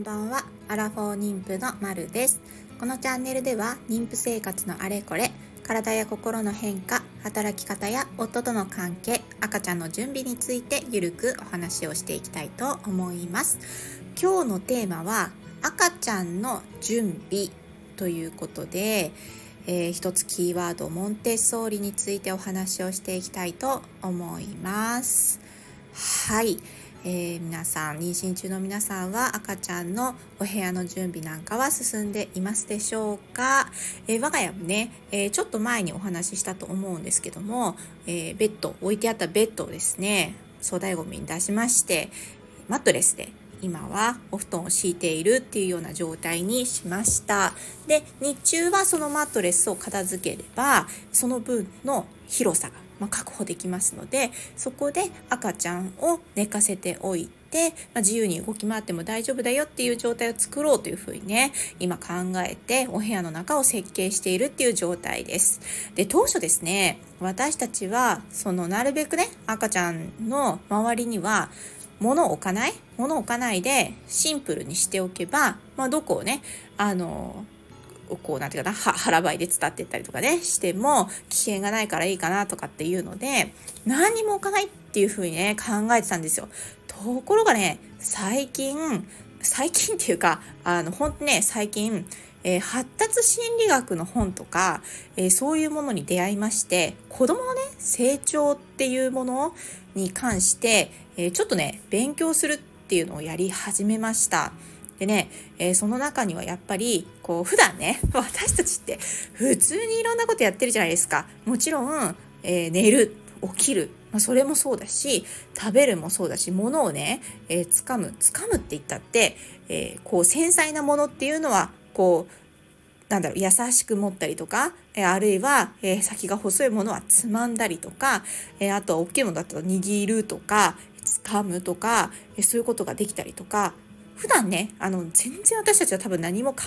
んばんは。アラフォー妊婦のまるです。このチャンネルでは妊婦生活のあれこれ体や心の変化働き方や夫との関係赤ちゃんの準備についてゆるくお話をしていきたいと思います。今日のテーマは赤ちゃんの準備ということで、えー、一つキーワードモンテッソーリについてお話をしていきたいと思います。はい。えー、皆さん妊娠中の皆さんは赤ちゃんのお部屋の準備なんかは進んでいますでしょうか、えー、我が家もね、えー、ちょっと前にお話ししたと思うんですけども、えベッド置いてあったベッドをですね粗大ごみに出しましてマットレスで今はお布団を敷いているっていうような状態にしました。で日中はそのマットレスを片付ければその分の広さがま、確保できますのでそこで赤ちゃんを寝かせておいて、ま、自由に動き回っても大丈夫だよっていう状態を作ろうというふうにね今考えてお部屋の中を設計しているっていう状態です。で当初ですね私たちはそのなるべくね赤ちゃんの周りには物を置かない物を置かないでシンプルにしておけば、まあ、どこをねあのこう、なんていうかな、腹ばいで伝っていったりとかね、しても、危険がないからいいかなとかっていうので、何にも置かないっていうふうにね、考えてたんですよ。ところがね、最近、最近っていうか、あの、ほんとね、最近、えー、発達心理学の本とか、えー、そういうものに出会いまして、子供のね、成長っていうものに関して、えー、ちょっとね、勉強するっていうのをやり始めました。でね、えー、その中にはやっぱり、こう、普段ね、私たちって普通にいろんなことやってるじゃないですか。もちろん、えー、寝る、起きる、まあ、それもそうだし、食べるもそうだし、物をね、えー、掴む、掴むって言ったって、えー、こう、繊細なものっていうのは、こう、なんだろう、優しく持ったりとか、えあるいは、え、先が細いものはつまんだりとか、え、あとは大きいものだったら握るとか、掴むとか、え、そういうことができたりとか、普段ね、あの、全然私たちは多分何も考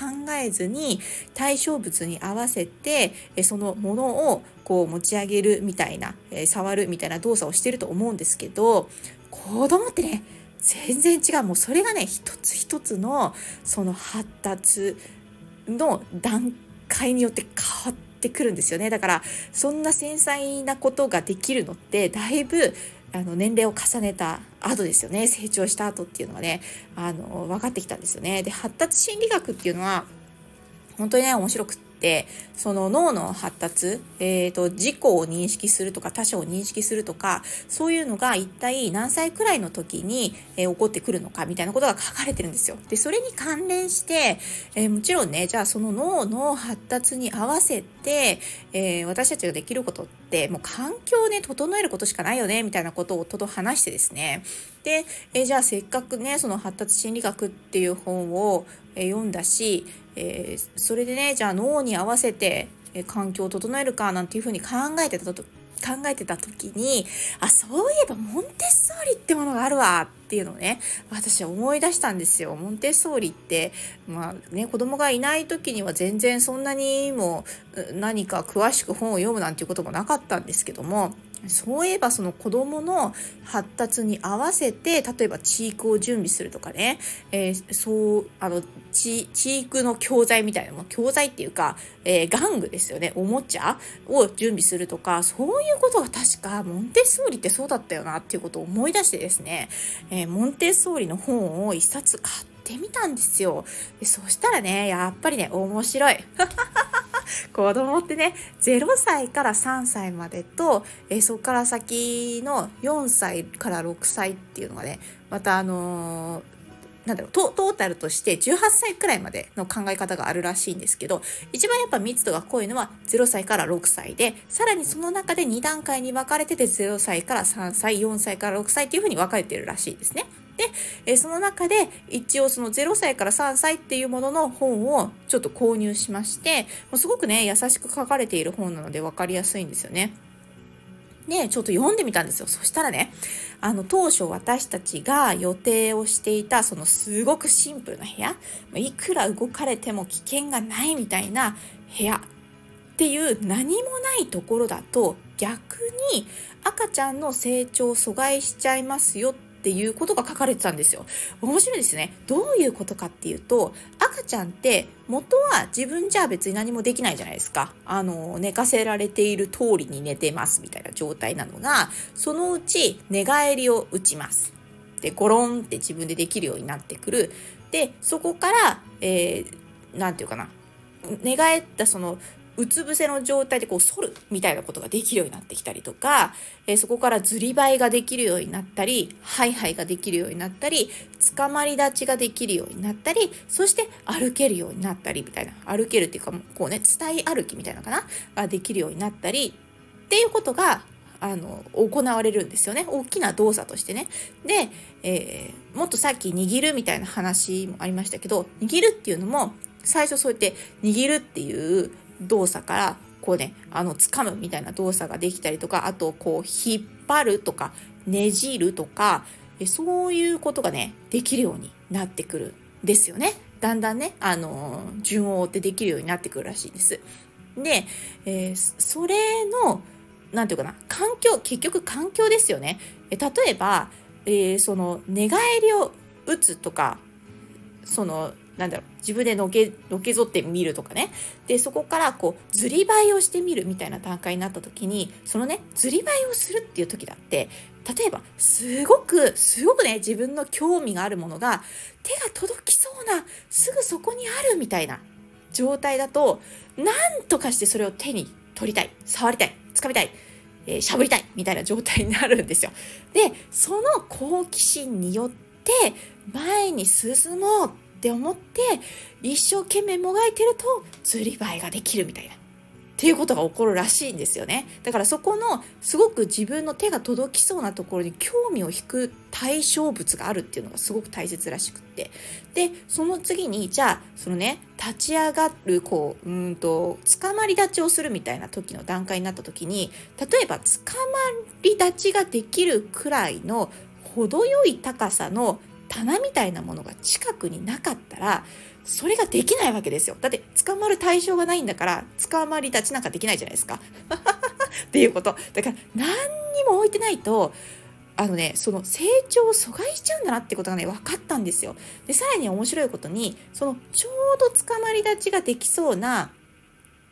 えずに対象物に合わせて、そのものをこう持ち上げるみたいな、触るみたいな動作をしてると思うんですけど、子供ってね、全然違う。もうそれがね、一つ一つのその発達の段階によって変わってくるんですよね。だから、そんな繊細なことができるのって、だいぶあの年齢を重ねた後ですよね。成長した後っていうのはねあの分かってきたんですよね。で発達心理学っていうのは本当にね面白くっててその脳の発達、えーと、自己を認識するとか他者を認識するとかそういうのが一体何歳くらいの時に、えー、起こってくるのかみたいなことが書かれてるんですよ。でそれに関連して、えー、もちろんねじゃあその脳の発達に合わせて、えー、私たちができることってもう環境をね整えることしかないよねみたいなことを夫と話してですねで、えじゃあせっかくねその発達心理学っていう本を、読んだしえー、それでねじゃあ脳に合わせて、環境を整えるかなんていうふうに考えてたと考えてた時にあそういえばモンテッソーリってものがあるわっていうのをね私は思い出したんですよ。モンテッソーリってまあね子供がいない時には全然そんなにも何か詳しく本を読むなんていうこともなかったんですけどもそういえばその子供の発達に合わせて例えばチークを準備するとかね、えー、そうあのチークの教材みたいなも教材っていうか、えー、玩具ですよね。おもちゃを準備するとかそういうことが確かモンテッソーリってそうだったよなっていうことを思い出してですね、えー、モンテッソーリの本を一冊買ってみたんですよ。でそしたらねやっぱりね面白い。子供ってね0歳から3歳までと、え、そこから先の4歳から6歳っていうのがねまたあのーなんだろうトータルとして18歳くらいまでの考え方があるらしいんですけど一番やっぱ密度が濃いのは0歳から6歳でさらにその中で2段階に分かれてて0歳から3歳4歳から6歳っていうふうに分かれてるらしいですね。で、えその中で一応その0歳から3歳っていうものの本をちょっと購入しまして、もうすごくね、優しく書かれている本なので分かりやすいんですよね。で、ちょっと読んでみたんですよ。そしたらね、あの、当初私たちが予定をしていた、そのすごくシンプルな部屋、いくら動かれても危険がないみたいな部屋っていう何もないところだと逆に赤ちゃんの成長を阻害しちゃいますよっっていうことが書かれてたんですよ。面白いですね。どういうことかっていうと、赤ちゃんって元は自分じゃ別に何もできないじゃないですか。あの、寝かせられている通りに寝てますみたいな状態なのが、そのうち寝返りを打ちます。で、ゴロンって自分でできるようになってくる。で、そこから、えー、なんていうかな。寝返ったそのうつ伏せの状態でこう反るみたいなことができるようになってきたりとか、え、そこからずりばいができるようになったり、ハイハイができるようになったり、捕まり立ちができるようになったり、そして歩けるようになったりみたいな、歩けるっていうかこうね、伝え歩きみたいなのかな？ができるようになったりっていうことがあの行われるんですよね。大きな動作としてね。で、えー、もっとさっき握るみたいな話もありましたけど握るっていうのも最初そうやって握るっていう動作からこうねあの掴むみたいな動作ができたりとかあとこう引っ張るとかねじるとかそういうことがねできるようになってくるんですよねだんだんねあの順を追ってできるようになってくるらしいです。で、えー、それの何て言うかな環境結局環境ですよね。え例えば、えー、その寝返りを打つとかそのなんだろう、自分でのけ、のけぞってみるとかね。で、そこからこう、ずりばいをしてみるみたいな段階になった時に、そのね、ずりばいをするっていう時だって、例えば、すごく、すごくね、自分の興味があるものが、手が届きそうな、すぐそこにあるみたいな状態だと、なんとかしてそれを手に取りたい、触りたい、掴みたい、えー、しゃぶりたいみたいな 状態になるんですよ。で、その好奇心によって、前に進もうっって思って一生懸命もがいてると釣りバイができるみたいな。っていうことが起こるらしいんですよね。だからそこのすごく自分の手が届きそうなところに興味を引く対象物があるっていうのがすごく大切らしくって。で、その次に、じゃあ、そのね、立ち上がる、こう、うんと、捕まり立ちをするみたいな時の段階になった時に、例えば、捕まり立ちができるくらいの程よい高さの棚みたいなものが近くになかったら、それができないわけですよ。だって捕まる対象がないんだから、捕まり立ちなんかできないじゃないですか。っていうこと。だから何にも置いてないと、あのね、その成長を阻害しちゃうんだなってことがね、分かったんですよ。で、さらに面白いことに、そのちょうど捕まり立ちができそうな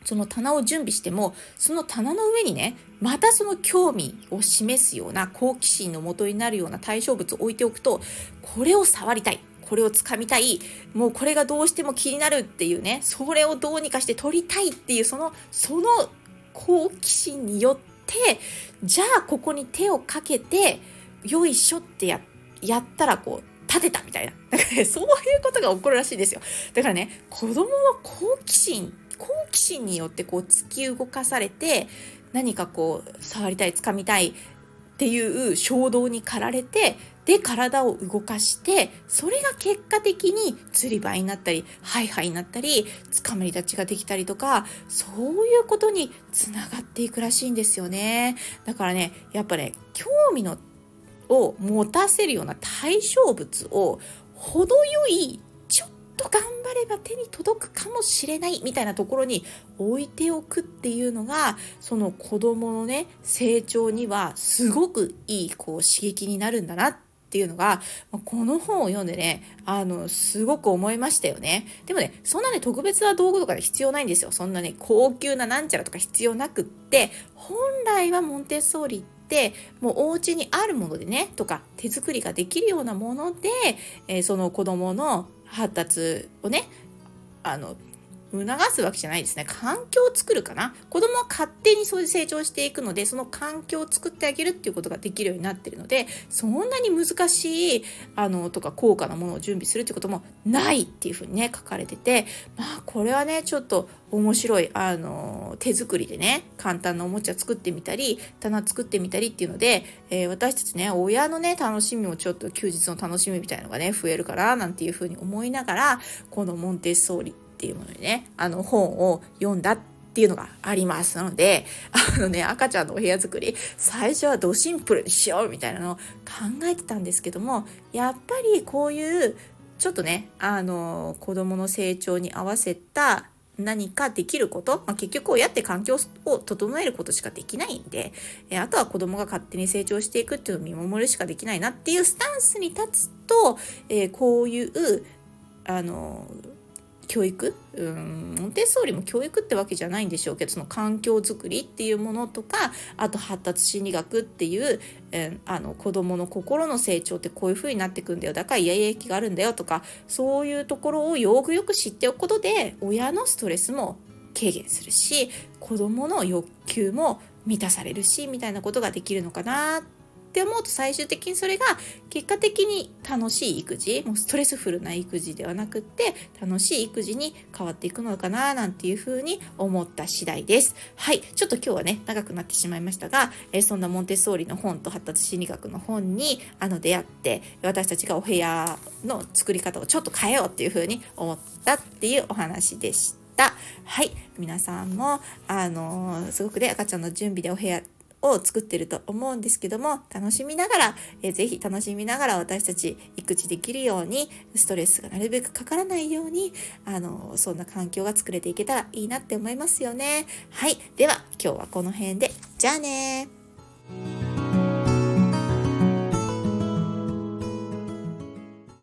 その棚を準備しても、その棚の上にね、またその興味を示すような好奇心のもとになるような対象物を置いておくと、これを触りたい。これを掴みたい。もうこれがどうしても気になるっていうね、それをどうにかして取りたいっていう、その、その好奇心によって、じゃあここに手をかけて、よいしょってや、やったらこう、立てたみたいな。だからね、そういうことが起こるらしいですよ。だからね、子供の好奇心好奇心によってこう突き動かされて何かこう触りたい掴みたいっていう衝動に駆られてで体を動かしてそれが結果的に釣り場になったりハイハイになったりつかまり立ちができたりとかそういうことにつながっていくらしいんですよね。だからねやっぱね興味のを持たせるような対象物を程よいと頑張れば手に届くかもしれないみたいなところに置いておくっていうのがその子供のね成長にはすごくいいこう刺激になるんだなっていうのがこの本を読んでねあのすごく思いましたよね。でもねそんなね特別な道具とかで必要ないんですよ。そんなね高級ななんちゃらとか必要なくって本来はモンテッソーリってもうお家にあるものでねとか手作りができるようなもので、えー、その子供の発達をねあの促すわけじゃないですね。環境を作るかな。子供は勝手にそういう成長していくので、その環境を作ってあげるっていうことができるようになってるので、そんなに難しい、あの、とか高価なものを準備するってこともないっていうふうにね、書かれてて、まあ、これはね、ちょっと面白い、あの、手作りでね、簡単なおもちゃ作ってみたり、棚作ってみたりっていうので、えー、私たちね、親のね、楽しみもちょっと休日の楽しみみたいなのがね、増えるかな、なんていうふうに思いながら、このモンテッソーリっていうものでね、あの本を読んだっていうのがありますので、あのね、赤ちゃんのお部屋作り、最初はドシンプルにしようみたいなのを考えてたんですけども、やっぱりこういう、ちょっとね、あの、子供の成長に合わせた、何かできること、まあ、結局親って環境を整えることしかできないんで、えあとは子供が勝手に成長していくっていうのを見守るしかできないなっていうスタンスに立つと、えー、こういうあの教育？うんモンテッソーリも教育ってわけじゃないんでしょうけどその環境づくりっていうものとかあと発達心理学っていう、えー、あの子どもの心の成長ってこういう風になってくんだよ。だからイヤイヤ期があるんだよとかそういうところをよくよく知っておくことで親のストレスも軽減するし子どもの欲求も満たされるしみたいなことができるのかなってって思うと最終的にそれが結果的に楽しい育児もうストレスフルな育児ではなくって楽しい育児に変わっていくのかななんていうふうに思った次第です。はいちょっと今日はね長くなってしまいましたが、えー、そんなモンテッソーリの本と発達心理学の本にあの出会って私たちがお部屋の作り方をちょっと変えようっていうふうに思ったっていうお話でした。はい皆さんもあのー、すごくね赤ちゃんの準備でお部屋を作ってると思うんですけども楽しみながら、えー、ぜひ楽しみながら私たち育児できるようにストレスがなるべくかからないようにあのそんな環境が作れていけたらいいなって思いますよね。はい。では今日はこの辺で。じゃあね